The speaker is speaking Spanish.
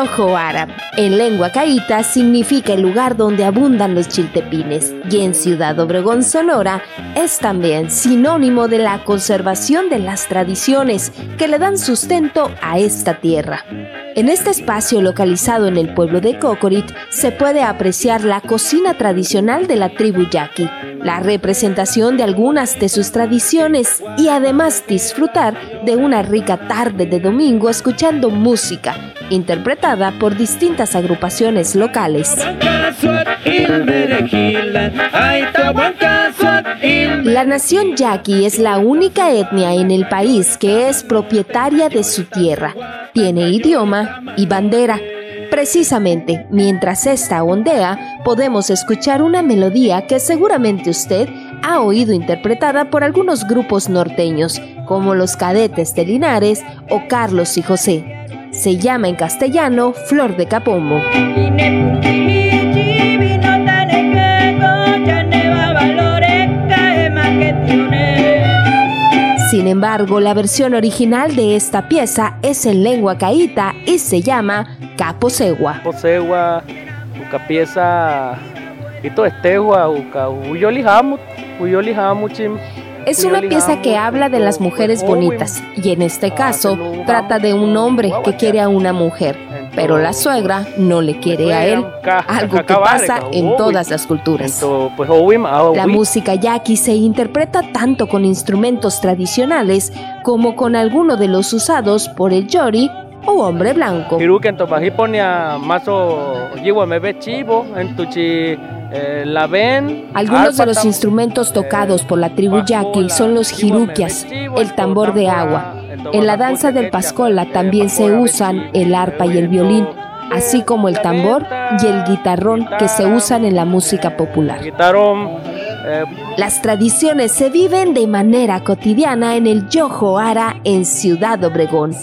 Yojo Árabe, en lengua caíta, significa el lugar donde abundan los chiltepines y en Ciudad Obregón, Sonora, es también sinónimo de la conservación de las tradiciones que le dan sustento a esta tierra. En este espacio localizado en el pueblo de Cocorit se puede apreciar la cocina tradicional de la tribu yaqui, la representación de algunas de sus tradiciones y además disfrutar de una rica tarde de domingo escuchando música interpretada por distintas agrupaciones locales. La nación yaqui es la única etnia en el país que es propietaria de su tierra, tiene idioma y bandera. Precisamente mientras esta ondea, podemos escuchar una melodía que seguramente usted ha oído interpretada por algunos grupos norteños, como los Cadetes de Linares o Carlos y José. Se llama en castellano Flor de Capomo. Sin embargo, la versión original de esta pieza es en lengua caíta y se llama Caposegua. Caposegua, una pieza. Es una pieza que habla de las mujeres bonitas y en este caso trata de un hombre que quiere a una mujer pero la suegra no le quiere a él, algo que pasa en todas las culturas. Pues, la música yaqui se interpreta tanto con instrumentos tradicionales como con alguno de los usados por el yori o hombre blanco. Algunos de los instrumentos tocados por la tribu yaqui son los jiruquias, el tambor de agua, en la danza del Pascola también se usan el arpa y el violín, así como el tambor y el guitarrón que se usan en la música popular. Las tradiciones se viven de manera cotidiana en el Yojo Ara en Ciudad Obregón.